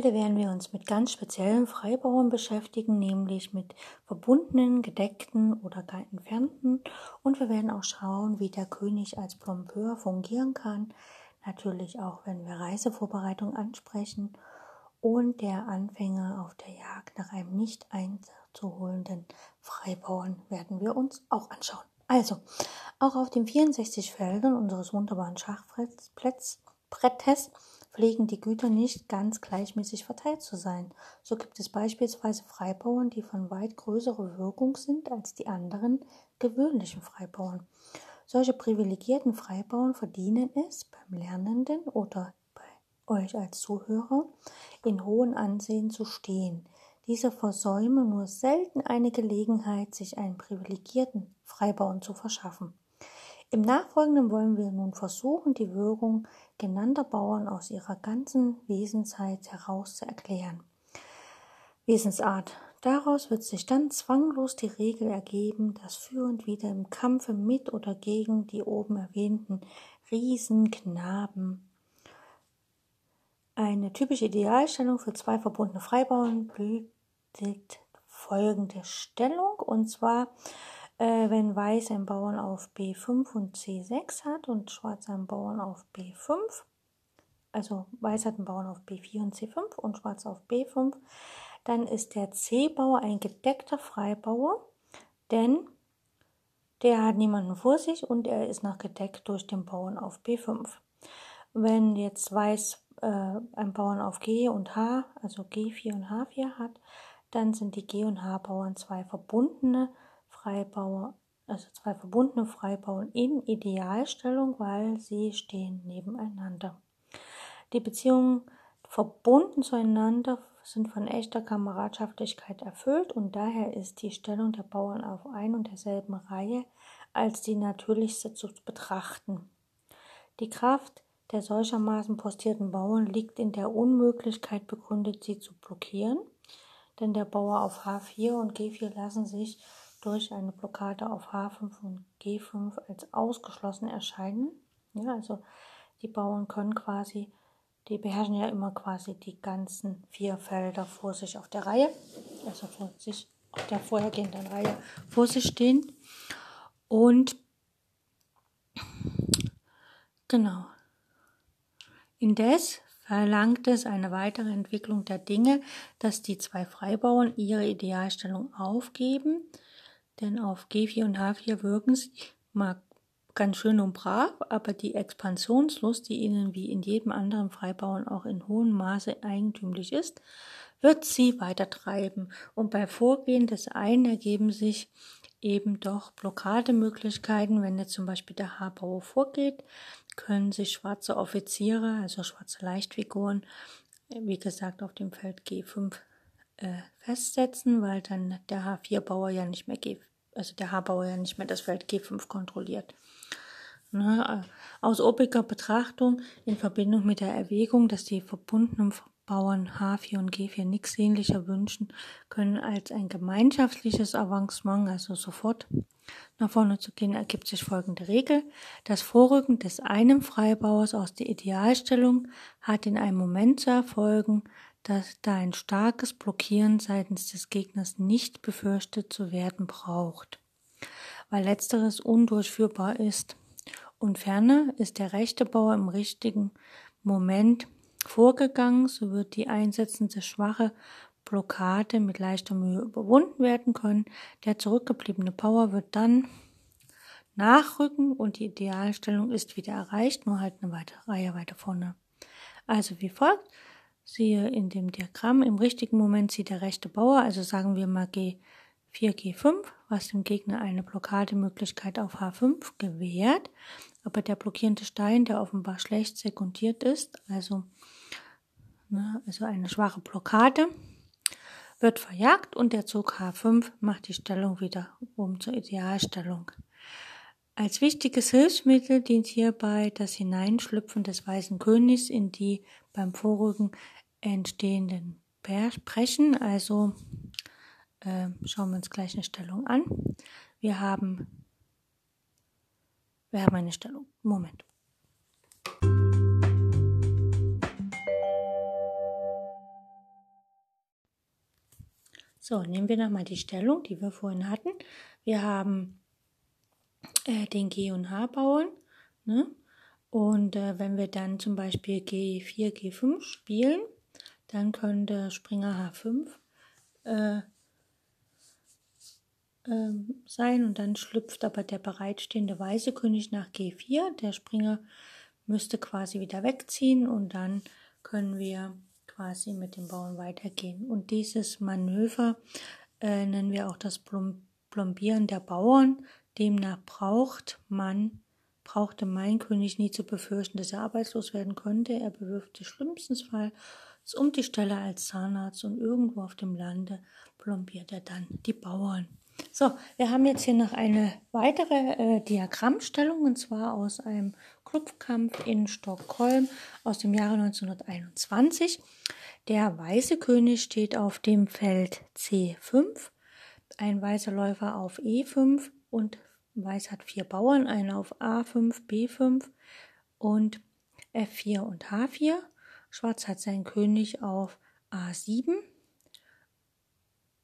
Heute werden wir uns mit ganz speziellen Freibauern beschäftigen, nämlich mit verbundenen, gedeckten oder gar entfernten. Und wir werden auch schauen, wie der König als Plombeur fungieren kann. Natürlich auch, wenn wir Reisevorbereitung ansprechen. Und der Anfänger auf der Jagd nach einem nicht einzuholenden Freibauern werden wir uns auch anschauen. Also, auch auf den 64 Feldern unseres wunderbaren Schachbrettes pflegen die Güter nicht ganz gleichmäßig verteilt zu sein. So gibt es beispielsweise Freibauern, die von weit größerer Wirkung sind als die anderen gewöhnlichen Freibauern. Solche privilegierten Freibauern verdienen es beim Lernenden oder bei euch als Zuhörer in hohem Ansehen zu stehen. Diese versäumen nur selten eine Gelegenheit, sich einen privilegierten Freibauern zu verschaffen. Im Nachfolgenden wollen wir nun versuchen, die Wirkung genannter Bauern aus ihrer ganzen Wesensheit heraus zu erklären. Wesensart. Daraus wird sich dann zwanglos die Regel ergeben, dass für und wieder im Kampfe mit oder gegen die oben erwähnten Riesenknaben eine typische Idealstellung für zwei verbundene Freibauern bildet folgende Stellung und zwar äh, wenn Weiß einen Bauern auf B5 und C6 hat und Schwarz einen Bauern auf B5, also Weiß hat einen Bauern auf B4 und C5 und Schwarz auf B5, dann ist der C-Bauer ein gedeckter Freibauer, denn der hat niemanden vor sich und er ist noch gedeckt durch den Bauern auf B5. Wenn jetzt Weiß äh, einen Bauern auf G und H, also G4 und H4 hat, dann sind die G- und H-Bauern zwei verbundene Freibauer, also zwei verbundene Freibauern in Idealstellung, weil sie stehen nebeneinander. Die Beziehungen verbunden zueinander sind von echter Kameradschaftlichkeit erfüllt und daher ist die Stellung der Bauern auf ein und derselben Reihe als die natürlichste zu betrachten. Die Kraft der solchermaßen postierten Bauern liegt in der Unmöglichkeit begründet, sie zu blockieren, denn der Bauer auf H4 und G4 lassen sich durch eine Blockade auf H5 und G5 als ausgeschlossen erscheinen. Ja, also die Bauern können quasi, die beherrschen ja immer quasi die ganzen vier Felder vor sich auf der Reihe, also vor sich auf der vorhergehenden Reihe vor sich stehen. Und genau. Indes verlangt es eine weitere Entwicklung der Dinge, dass die zwei Freibauern ihre Idealstellung aufgeben denn auf G4 und H4 wirken sie mal ganz schön und brav, aber die Expansionslust, die ihnen wie in jedem anderen Freibauern auch in hohem Maße eigentümlich ist, wird sie weiter treiben. Und bei Vorgehen des einen ergeben sich eben doch Blockademöglichkeiten. Wenn jetzt zum Beispiel der H-Bauer vorgeht, können sich schwarze Offiziere, also schwarze Leichtfiguren, wie gesagt, auf dem Feld G5 äh, festsetzen, weil dann der H4-Bauer ja nicht mehr G5 also der H-Bauer ja nicht mehr das Feld G5 kontrolliert. Ne, aus obiger Betrachtung in Verbindung mit der Erwägung, dass die verbundenen Bauern H4 und G4 nichts sehnlicher wünschen, können als ein gemeinschaftliches Avancement, also sofort nach vorne zu gehen, ergibt sich folgende Regel. Das Vorrücken des einen Freibauers aus der Idealstellung hat in einem Moment zu erfolgen, dass da ein starkes Blockieren seitens des Gegners nicht befürchtet zu werden braucht, weil letzteres undurchführbar ist. Und ferner ist der rechte Bauer im richtigen Moment vorgegangen, so wird die einsetzende schwache Blockade mit leichter Mühe überwunden werden können. Der zurückgebliebene Bauer wird dann nachrücken und die Idealstellung ist wieder erreicht, nur halt eine weitere Reihe weiter vorne. Also wie folgt. Siehe in dem Diagramm, im richtigen Moment zieht der rechte Bauer, also sagen wir mal G4, G5, was dem Gegner eine Blockademöglichkeit auf H5 gewährt. Aber der blockierende Stein, der offenbar schlecht sekundiert ist, also, also eine schwache Blockade, wird verjagt und der Zug H5 macht die Stellung wieder um zur Idealstellung. Als wichtiges Hilfsmittel dient hierbei das Hineinschlüpfen des weißen Königs in die beim Vorrücken entstehenden Brechen. Also äh, schauen wir uns gleich eine Stellung an. Wir haben, wir haben eine Stellung. Moment. So, nehmen wir nochmal die Stellung, die wir vorhin hatten. Wir haben äh, den G- und H-Bauern. Ne? Und äh, wenn wir dann zum Beispiel G4, G5 spielen, dann könnte Springer H5 äh, ähm, sein und dann schlüpft aber der bereitstehende weiße König nach G4. Der Springer müsste quasi wieder wegziehen und dann können wir quasi mit dem Bauern weitergehen. Und dieses Manöver äh, nennen wir auch das Plombieren der Bauern. Demnach braucht man, brauchte mein König nie zu befürchten, dass er arbeitslos werden könnte. Er bewirft schlimmsten Fall um die Stelle als Zahnarzt und irgendwo auf dem Lande plombiert er dann die Bauern. So, wir haben jetzt hier noch eine weitere äh, Diagrammstellung und zwar aus einem Clubkampf in Stockholm aus dem Jahre 1921. Der weiße König steht auf dem Feld C5, ein weißer Läufer auf E5 und Weiß hat vier Bauern, einen auf A5, B5 und F4 und H4. Schwarz hat seinen König auf A7,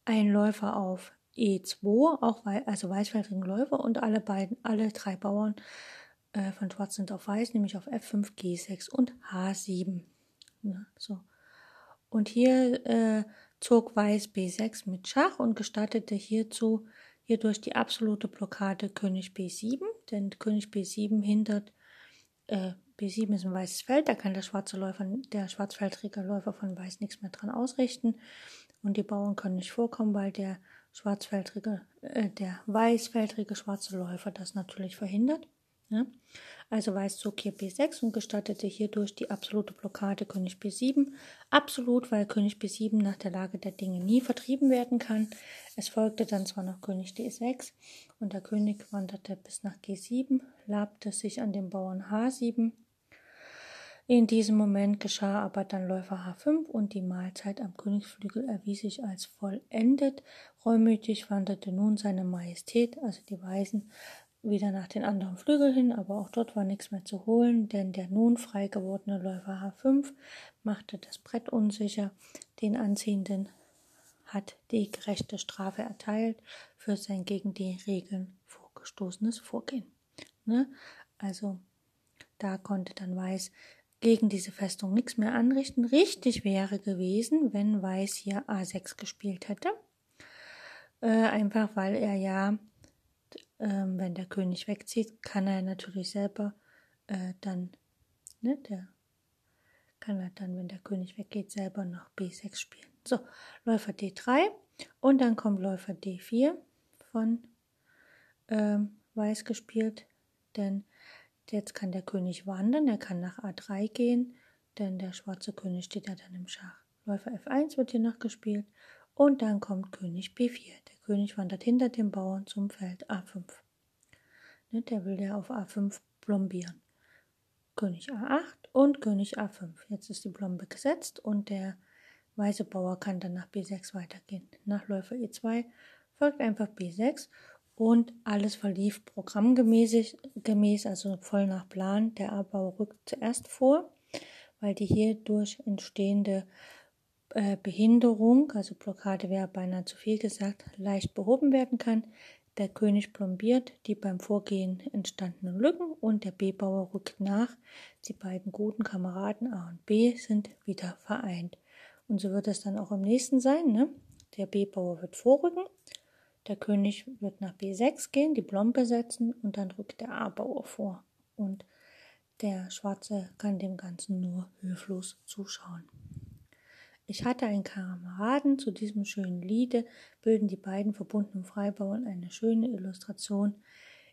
ein Läufer auf E2, auch also weißfeldrigen Läufer und alle beiden, alle drei Bauern äh, von Schwarz sind auf Weiß, nämlich auf F5, G6 und H7. Ja, so. Und hier äh, zog Weiß B6 mit Schach und gestattete hierzu hierdurch die absolute Blockade König B7, denn König B7 hindert äh, B7 ist ein weißes Feld, da kann der schwarze Läufer, der schwarzfeldrige Läufer von Weiß nichts mehr dran ausrichten und die Bauern können nicht vorkommen, weil der schwarzfeldrige, äh, der weißfeldrige schwarze Läufer das natürlich verhindert. Ja? Also Weiß zog hier B6 und gestattete hierdurch die absolute Blockade König B7. Absolut, weil König B7 nach der Lage der Dinge nie vertrieben werden kann. Es folgte dann zwar noch König D6 und der König wanderte bis nach G7, labte sich an dem Bauern H7 in diesem Moment geschah aber dann Läufer H5 und die Mahlzeit am Königsflügel erwies sich als vollendet. Reumütig wanderte nun seine Majestät, also die Weisen, wieder nach den anderen Flügeln hin, aber auch dort war nichts mehr zu holen, denn der nun frei gewordene Läufer H5 machte das Brett unsicher. Den Anziehenden hat die gerechte Strafe erteilt für sein gegen die Regeln vorgestoßenes Vorgehen. Ne? Also da konnte dann Weiß gegen diese Festung nichts mehr anrichten. Richtig wäre gewesen, wenn Weiß hier A6 gespielt hätte. Äh, einfach weil er ja, äh, wenn der König wegzieht, kann er natürlich selber äh, dann, ne, der kann er dann, wenn der König weggeht, selber noch B6 spielen. So, Läufer D3 und dann kommt Läufer D4 von ähm, Weiß gespielt, denn Jetzt kann der König wandern, er kann nach A3 gehen, denn der schwarze König steht ja dann im Schach. Läufer F1 wird hier noch gespielt und dann kommt König B4. Der König wandert hinter dem Bauern zum Feld A5. Ne, der will ja auf A5 plombieren. König A8 und König A5. Jetzt ist die Plombe gesetzt und der weiße Bauer kann dann nach B6 weitergehen. Nach Läufer E2 folgt einfach B6 und alles verlief programmgemäß, gemäß, also voll nach Plan. Der Abbau rückt zuerst vor, weil die hierdurch entstehende äh, Behinderung, also Blockade wäre beinahe zu viel gesagt, leicht behoben werden kann. Der König plombiert die beim Vorgehen entstandenen Lücken und der B-Bauer rückt nach. Die beiden guten Kameraden A und B sind wieder vereint. Und so wird es dann auch im nächsten sein. Ne? Der B-Bauer wird vorrücken der König wird nach B6 gehen, die Blombe setzen und dann rückt der A-Bauer vor. Und der Schwarze kann dem Ganzen nur hilflos zuschauen. Ich hatte einen Kameraden, zu diesem schönen Liede bilden die beiden verbundenen Freibauern eine schöne Illustration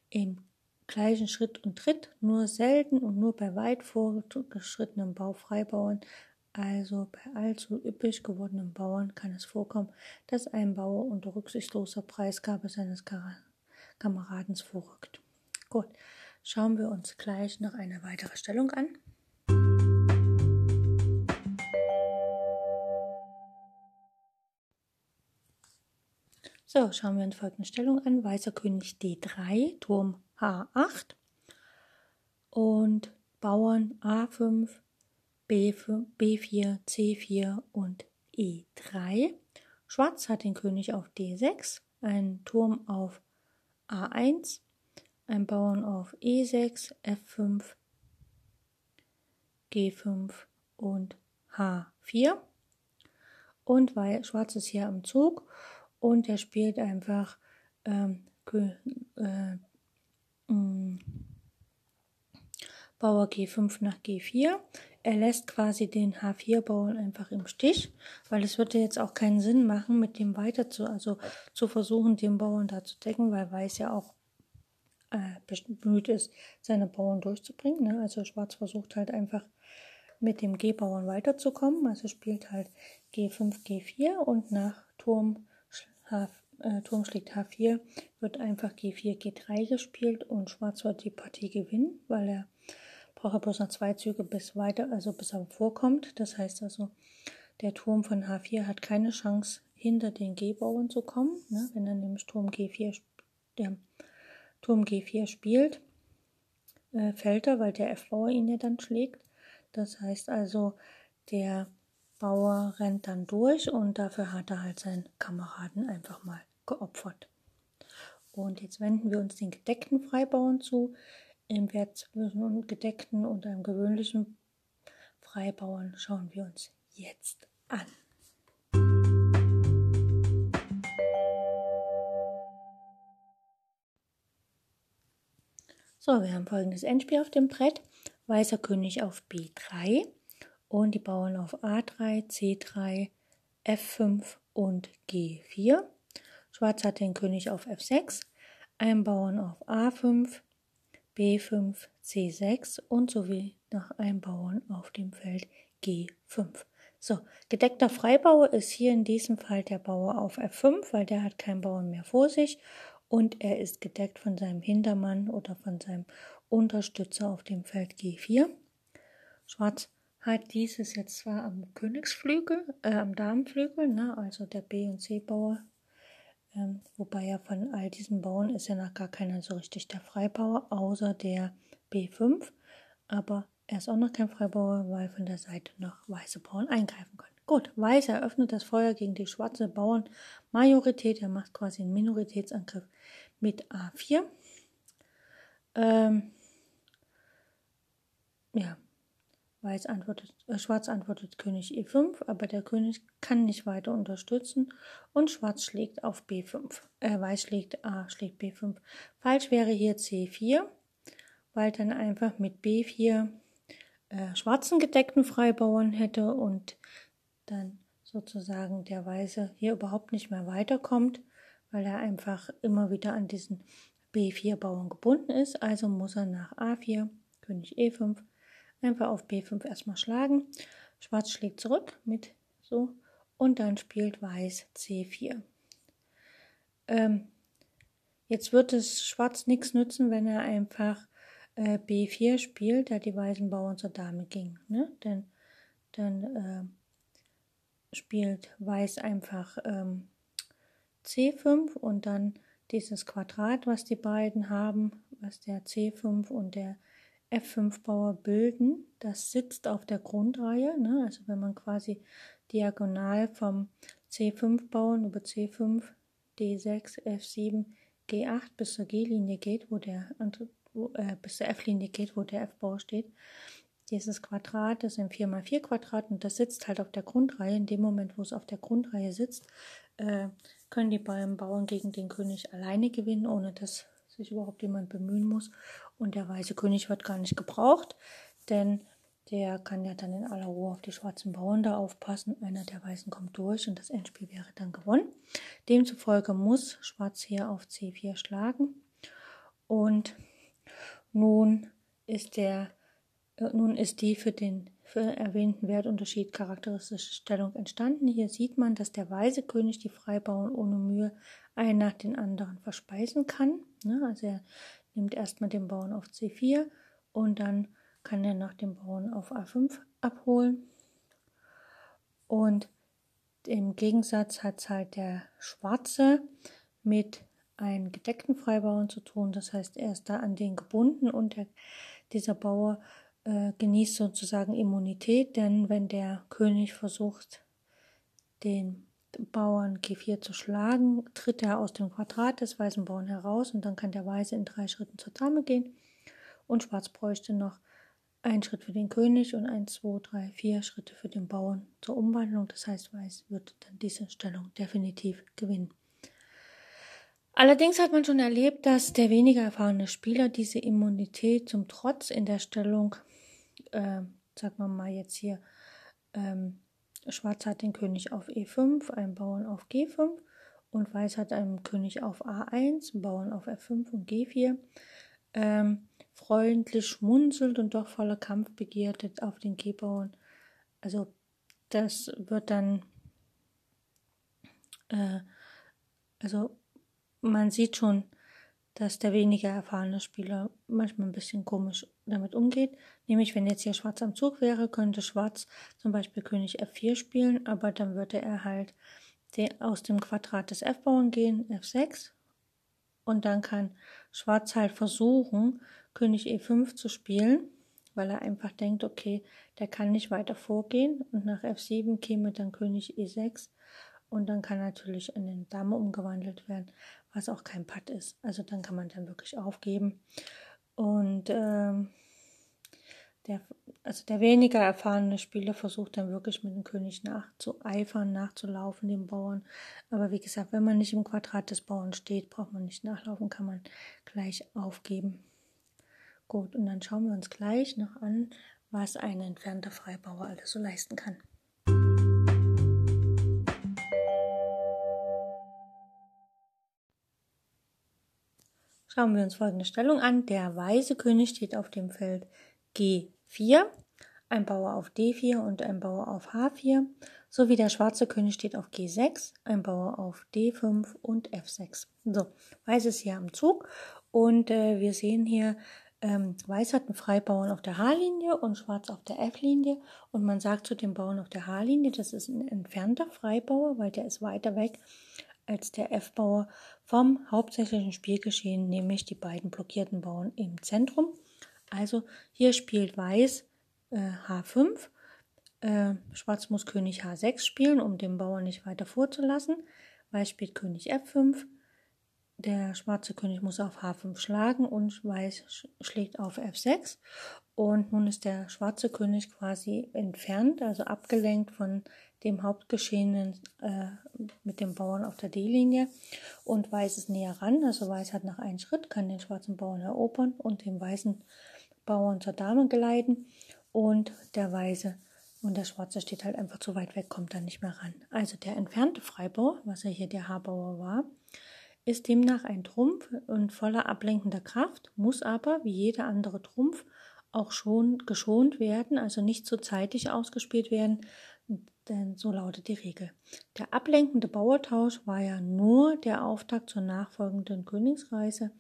im gleichen Schritt und Tritt, nur selten und nur bei weit vorgeschrittenen Baufreibauern also bei allzu üppig gewordenen Bauern kann es vorkommen, dass ein Bauer unter rücksichtsloser Preisgabe seines Kameradens vorrückt. Gut, schauen wir uns gleich noch eine weitere Stellung an. So, schauen wir uns folgende Stellung an. Weißer König D3, Turm H8 und Bauern A5, B5, B4, C4 und E3. Schwarz hat den König auf D6, einen Turm auf A1, ein Bauern auf E6, F5, G5 und H4. Und weil Schwarz ist hier am Zug und er spielt einfach ähm, äh, mm, Bauer G5 nach G4. Er lässt quasi den H4-Bauern einfach im Stich, weil es würde jetzt auch keinen Sinn machen, mit dem weiter zu, also zu versuchen, den Bauern da zu decken, weil Weiß ja auch äh, bemüht ist, seine Bauern durchzubringen. Ne? Also Schwarz versucht halt einfach mit dem G-Bauern weiterzukommen. Also spielt halt G5, G4 und nach Turm, H, äh, Turm schlägt H4 wird einfach G4, G3 gespielt und Schwarz wird die Partie gewinnen, weil er braucht er bloß noch zwei Züge bis weiter, also bis er vorkommt. Das heißt also, der Turm von H4 hat keine Chance, hinter den G-Bauern zu kommen. Ne? Wenn er nämlich Turm G4, der Turm G4 spielt, äh, fällt er, weil der F-Bauer ihn ja dann schlägt. Das heißt also, der Bauer rennt dann durch und dafür hat er halt seinen Kameraden einfach mal geopfert. Und jetzt wenden wir uns den gedeckten Freibauern zu im Wert zwischen einem gedeckten und einem gewöhnlichen Freibauern schauen wir uns jetzt an. So, wir haben folgendes Endspiel auf dem Brett. Weißer König auf B3 und die Bauern auf A3, C3, F5 und G4. Schwarz hat den König auf F6, einen Bauern auf A5, B5, C6 und sowie nach einem Bauern auf dem Feld G5. So, gedeckter Freibauer ist hier in diesem Fall der Bauer auf F5, weil der hat keinen Bauern mehr vor sich und er ist gedeckt von seinem Hintermann oder von seinem Unterstützer auf dem Feld G4. Schwarz hat dieses jetzt zwar am Königsflügel, äh, am Damenflügel, ne, also der B- und C-Bauer ähm, wobei ja von all diesen Bauern ist ja noch gar keiner so richtig der Freibauer, außer der B5. Aber er ist auch noch kein Freibauer, weil von der Seite noch weiße Bauern eingreifen können. Gut, Weiß eröffnet das Feuer gegen die schwarze Bauernmajorität. Er macht quasi einen Minoritätsangriff mit A4. Ähm, ja, Weiß antwortet, äh, Schwarz antwortet König E5, aber der König kann nicht weiter unterstützen und Schwarz schlägt auf B5. Äh, Weiß schlägt A, schlägt B5. Falsch wäre hier C4, weil dann einfach mit B4 äh, schwarzen gedeckten Freibauern hätte und dann sozusagen der Weiße hier überhaupt nicht mehr weiterkommt, weil er einfach immer wieder an diesen B4 Bauern gebunden ist. Also muss er nach A4, König E5, Einfach auf B5 erstmal schlagen. Schwarz schlägt zurück mit so und dann spielt Weiß C4. Ähm, jetzt wird es Schwarz nichts nützen, wenn er einfach äh, B4 spielt, da die weißen Bauern zur Dame ging. Ne? Denn dann äh, spielt Weiß einfach ähm, C5 und dann dieses Quadrat, was die beiden haben, was der C5 und der F5-Bauer bilden. Das sitzt auf der Grundreihe. Ne? Also wenn man quasi diagonal vom C5-Bauern über C5, D6, F7, G8 bis zur G-Linie geht, wo der wo, äh, bis zur F-Linie geht, wo der F-Bauer steht. Dieses Quadrat ist ein 4x4 Quadrat und das sitzt halt auf der Grundreihe. In dem Moment, wo es auf der Grundreihe sitzt, äh, können die beiden Bauern gegen den König alleine gewinnen, ohne dass sich überhaupt jemand bemühen muss. Und der weiße König wird gar nicht gebraucht, denn der kann ja dann in aller Ruhe auf die schwarzen Bauern da aufpassen. Einer der Weißen kommt durch und das Endspiel wäre dann gewonnen. Demzufolge muss Schwarz hier auf C4 schlagen. Und nun ist der äh, nun ist die für den für erwähnten Wertunterschied charakteristische Stellung entstanden. Hier sieht man, dass der weiße König die Freibauern ohne Mühe einen nach den anderen verspeisen kann. Ne? Also er nimmt erstmal den Bauern auf C4 und dann kann er noch den Bauern auf A5 abholen. Und im Gegensatz hat es halt der Schwarze mit einem gedeckten Freibauern zu tun. Das heißt, er ist da an den gebunden und der, dieser Bauer äh, genießt sozusagen Immunität, denn wenn der König versucht, den Bauern G4 zu schlagen, tritt er aus dem Quadrat des weißen Bauern heraus und dann kann der Weiße in drei Schritten zur Dame gehen und Schwarz bräuchte noch einen Schritt für den König und ein, zwei, drei, vier Schritte für den Bauern zur Umwandlung. Das heißt, Weiß wird dann diese Stellung definitiv gewinnen. Allerdings hat man schon erlebt, dass der weniger erfahrene Spieler diese Immunität zum Trotz in der Stellung, äh, sagen wir mal jetzt hier, ähm, Schwarz hat den König auf E5, einen Bauern auf G5 und Weiß hat einen König auf A1, einen Bauern auf F5 und G4. Ähm, freundlich schmunzelt und doch voller Kampfbegierde auf den G-Bauern. Also das wird dann, äh, also man sieht schon, dass der weniger erfahrene Spieler manchmal ein bisschen komisch damit umgeht. Nämlich, wenn jetzt hier Schwarz am Zug wäre, könnte Schwarz zum Beispiel König F4 spielen, aber dann würde er halt aus dem Quadrat des F-Bauern gehen, F6. Und dann kann Schwarz halt versuchen, König E5 zu spielen, weil er einfach denkt, okay, der kann nicht weiter vorgehen. Und nach F7 käme dann König E6 und dann kann natürlich in den Dame umgewandelt werden, was auch kein Patt ist. Also dann kann man dann wirklich aufgeben. Und ähm, der, also der weniger erfahrene Spieler versucht dann wirklich mit dem König nachzueifern, nachzulaufen, dem Bauern. Aber wie gesagt, wenn man nicht im Quadrat des Bauern steht, braucht man nicht nachlaufen, kann man gleich aufgeben. Gut, und dann schauen wir uns gleich noch an, was ein entfernter Freibauer alles so leisten kann. Schauen wir uns folgende Stellung an. Der weiße König steht auf dem Feld G4, ein Bauer auf D4 und ein Bauer auf H4, sowie der schwarze König steht auf G6, ein Bauer auf D5 und F6. So, Weiß ist hier am Zug und äh, wir sehen hier, ähm, Weiß hat einen Freibauern auf der H-Linie und Schwarz auf der F-Linie und man sagt zu dem Bauern auf der H-Linie, das ist ein entfernter Freibauer, weil der ist weiter weg als der F-Bauer vom hauptsächlichen Spielgeschehen, nämlich die beiden blockierten Bauern im Zentrum. Also hier spielt Weiß äh, H5, äh, Schwarz muss König H6 spielen, um den Bauern nicht weiter vorzulassen. Weiß spielt König F5, der schwarze König muss auf H5 schlagen und Weiß schlägt auf F6. Und nun ist der schwarze König quasi entfernt, also abgelenkt von dem Hauptgeschehenen äh, mit dem Bauern auf der D-Linie und Weiß ist näher ran. Also Weiß hat nach einem Schritt, kann den schwarzen Bauern erobern und den weißen Bauern zur Dame geleiten und der Weiße und der Schwarze steht halt einfach zu weit weg, kommt dann nicht mehr ran. Also der entfernte Freibauer, was ja hier der H-Bauer war, ist demnach ein Trumpf und voller ablenkender Kraft, muss aber, wie jeder andere Trumpf, auch schon geschont werden, also nicht so zeitig ausgespielt werden, denn so lautet die Regel. Der ablenkende Bauertausch war ja nur der Auftakt zur nachfolgenden Königsreise,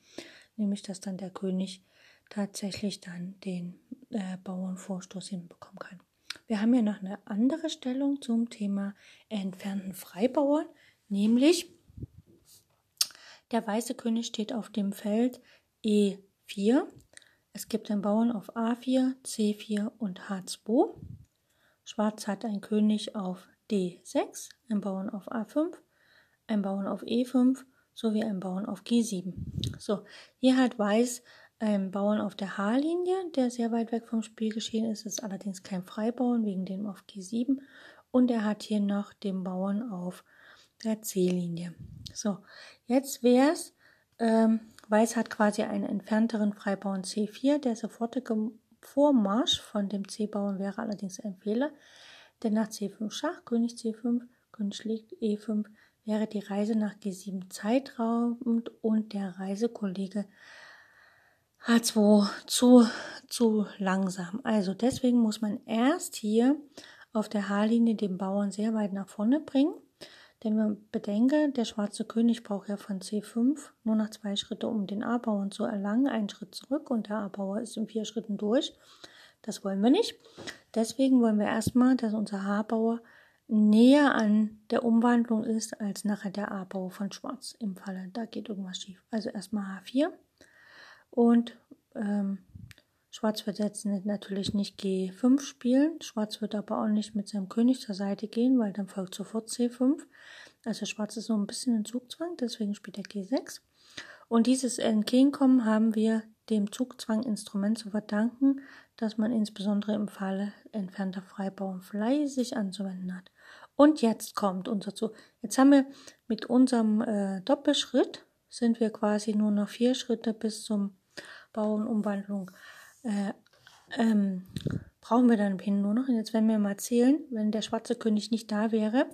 nämlich dass dann der König tatsächlich dann den äh, Bauernvorstoß hinbekommen kann. Wir haben ja noch eine andere Stellung zum Thema entfernten Freibauern, nämlich der weiße König steht auf dem Feld E4. Es gibt einen Bauern auf A4, C4 und H2. Schwarz hat einen König auf D6, einen Bauern auf A5, einen Bauern auf E5 sowie einen Bauern auf G7. So, hier hat Weiß einen Bauern auf der H-Linie, der sehr weit weg vom Spiel geschehen ist, ist allerdings kein Freibauern wegen dem auf G7 und er hat hier noch den Bauern auf der C-Linie. So, jetzt wäre es, ähm, Weiß hat quasi einen entfernteren Freibauern C4, der sofortige Vormarsch von dem C-Bauern wäre allerdings ein Fehler, denn nach C5 Schach, König C5, König schlägt E5, wäre die Reise nach G7 zeitraubend und der Reisekollege H2 zu, zu langsam. Also deswegen muss man erst hier auf der H-Linie den Bauern sehr weit nach vorne bringen Denn wir bedenken, der schwarze König braucht ja von C5 nur noch zwei Schritte, um den A-Bauern zu erlangen, einen Schritt zurück und der A-Bauer ist in vier Schritten durch. Das wollen wir nicht. Deswegen wollen wir erstmal, dass unser H-Bauer näher an der Umwandlung ist als nachher der A-Bauer von Schwarz im Falle. Da geht irgendwas schief. Also erstmal H4 und ähm, Schwarz wird jetzt natürlich nicht G5 spielen. Schwarz wird aber auch nicht mit seinem König zur Seite gehen, weil dann folgt sofort C5. Also Schwarz ist so ein bisschen in Zugzwang, deswegen spielt er G6. Und dieses Entgegenkommen haben wir dem Zugzwang-Instrument zu verdanken, das man insbesondere im Falle entfernter Freibauern fleißig anzuwenden hat. Und jetzt kommt unser Zug. Jetzt haben wir mit unserem äh, Doppelschritt sind wir quasi nur noch vier Schritte bis zum Bauernumwandlung äh, ähm, brauchen wir dann hin nur noch. Und jetzt werden wir mal zählen, wenn der schwarze König nicht da wäre,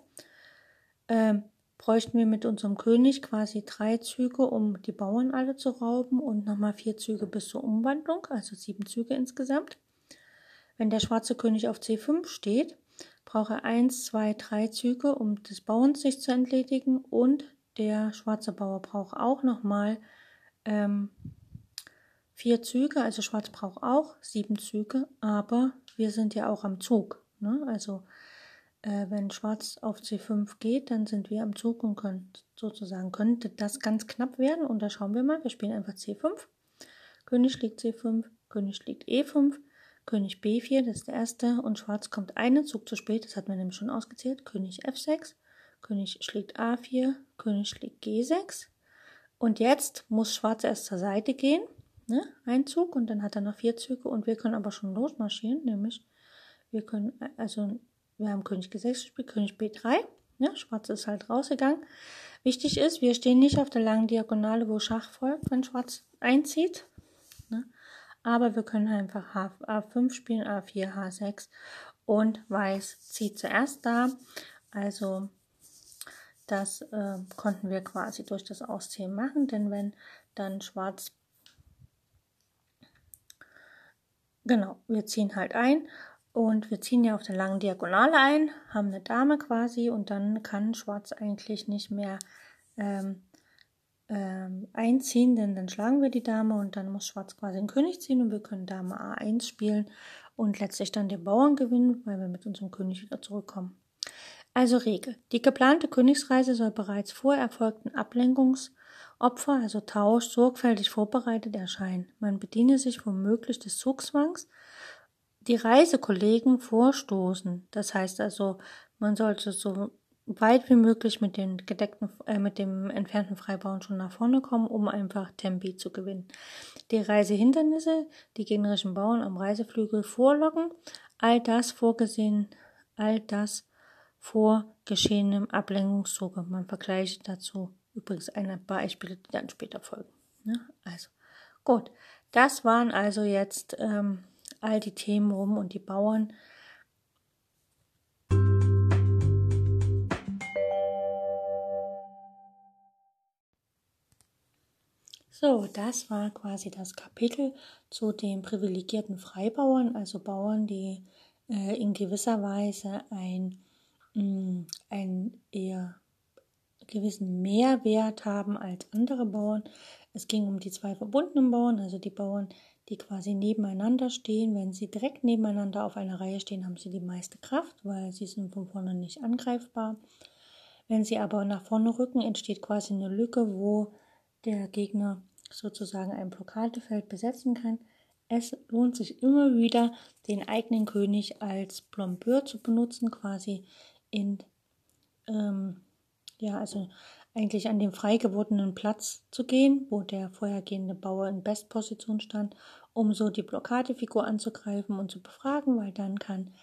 äh, bräuchten wir mit unserem König quasi drei Züge, um die Bauern alle zu rauben und nochmal vier Züge bis zur Umwandlung, also sieben Züge insgesamt. Wenn der schwarze König auf C5 steht, braucht er eins, zwei, drei Züge, um des Bauerns sich zu entledigen und der schwarze Bauer braucht auch nochmal ähm, vier Züge, also Schwarz braucht auch sieben Züge, aber wir sind ja auch am Zug. Ne? Also äh, wenn Schwarz auf C5 geht, dann sind wir am Zug und können sozusagen könnte das ganz knapp werden. Und da schauen wir mal, wir spielen einfach C5. König schlägt C5, König schlägt E5, König B4, das ist der erste, und Schwarz kommt einen Zug zu spät, das hat man nämlich schon ausgezählt, König F6, König schlägt A4, König schlägt G6. Und jetzt muss Schwarz erst zur Seite gehen ne, ein Zug und dann hat er noch vier Züge und wir können aber schon losmarschieren, nämlich wir können, also wir haben König G6 gespielt, König B3, ne, Schwarz ist halt rausgegangen. Wichtig ist, wir stehen nicht auf der langen Diagonale, wo Schach folgt, wenn Schwarz einzieht, ne, aber wir können einfach H, A5 spielen, A4, H6 und Weiß zieht zuerst da, also das äh, konnten wir quasi durch das Ausziehen machen, denn wenn dann Schwarz Genau, wir ziehen halt ein und wir ziehen ja auf der langen Diagonale ein, haben eine Dame quasi und dann kann Schwarz eigentlich nicht mehr ähm, ähm, einziehen, denn dann schlagen wir die Dame und dann muss Schwarz quasi den König ziehen und wir können Dame A1 spielen und letztlich dann den Bauern gewinnen, weil wir mit unserem König wieder zurückkommen. Also Regel. Die geplante Königsreise soll bereits vor erfolgten Ablenkungs- Opfer, also Tausch, sorgfältig vorbereitet erscheinen. Man bediene sich womöglich des Zugzwangs. Die Reisekollegen vorstoßen. Das heißt also, man sollte so weit wie möglich mit den gedeckten, äh, mit dem entfernten Freibauen schon nach vorne kommen, um einfach Tempi zu gewinnen. Die Reisehindernisse, die gegnerischen Bauern am Reiseflügel vorlocken, all das vorgesehen, all das vor geschehenem Ablenkungszuge. Man vergleicht dazu Übrigens ein Beispiele, die dann später folgen. Ne? Also, gut. Das waren also jetzt ähm, all die Themen rum und die Bauern. So, das war quasi das Kapitel zu den privilegierten Freibauern, also Bauern, die äh, in gewisser Weise ein, mh, mm, ein eher gewissen Mehrwert haben als andere Bauern. Es ging um die zwei verbundenen Bauern, also die Bauern, die quasi nebeneinander stehen. Wenn sie direkt nebeneinander auf einer Reihe stehen, haben sie die meiste Kraft, weil sie sind von vorne nicht angreifbar. Wenn sie aber nach vorne rücken, entsteht quasi eine Lücke, wo der Gegner sozusagen ein Blockadefeld besetzen kann. Es lohnt sich immer wieder, den eigenen König als Plombeur zu benutzen, quasi in ähm, ja, also eigentlich an den frei gewordenen Platz zu gehen, wo der vorhergehende Bauer in Bestposition stand, um so die Blockadefigur anzugreifen und zu befragen, weil dann kann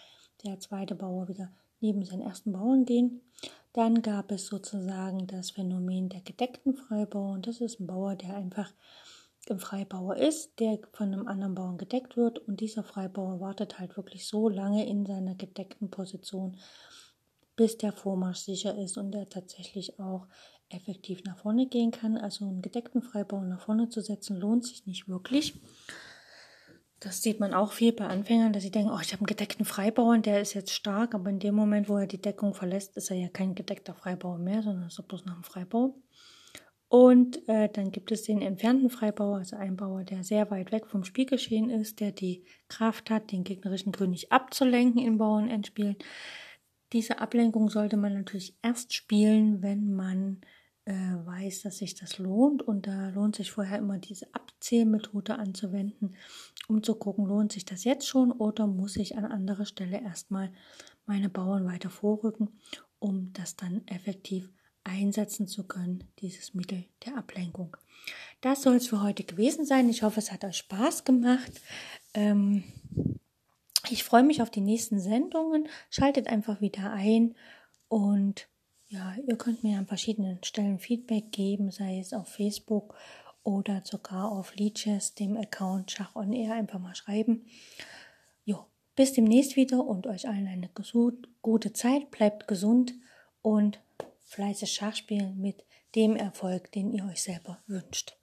der zweite Bauer wieder neben seinen ersten Bauern gehen. Dann gab es sozusagen das Phänomen der gedeckten Freibauer und das ist ein Bauer, der einfach im Freibauer ist, der von einem anderen Bauern gedeckt wird und dieser Freibauer wartet halt wirklich so lange in seiner gedeckten Position, bis der Vormarsch sicher ist und er tatsächlich auch effektiv nach vorne gehen kann. Also einen gedeckten Freibau nach vorne zu setzen, lohnt sich nicht wirklich. Das sieht man auch viel bei Anfängern, dass sie denken, oh, ich habe einen gedeckten Freibauern, der ist jetzt stark, aber in dem Moment, wo er die Deckung verlässt, ist er ja kein gedeckter Freibauer mehr, sondern ist bloß noch ein Freibau. Und äh, dann gibt es den entfernten Freibauer, also ein Bauer, der sehr weit weg vom Spielgeschehen ist, der die Kraft hat, den gegnerischen König abzulenken im Bauernendspiel. Diese Ablenkung sollte man natürlich erst spielen, wenn man äh, weiß, dass sich das lohnt. Und da lohnt sich vorher immer diese Abzählmethode anzuwenden, um zu gucken, lohnt sich das jetzt schon oder muss ich an anderer Stelle erstmal meine Bauern weiter vorrücken, um das dann effektiv einsetzen zu können, dieses Mittel der Ablenkung. Das soll es für heute gewesen sein. Ich hoffe, es hat euch Spaß gemacht. Ähm, ich freue mich auf die nächsten Sendungen. Schaltet einfach wieder ein und ja, ihr könnt mir an verschiedenen Stellen Feedback geben, sei es auf Facebook oder sogar auf Leeches, dem Account Schach on Air, einfach mal schreiben. Jo, bis demnächst wieder und euch allen eine gute Zeit. Bleibt gesund und fleißig Schach spielen mit dem Erfolg, den ihr euch selber wünscht.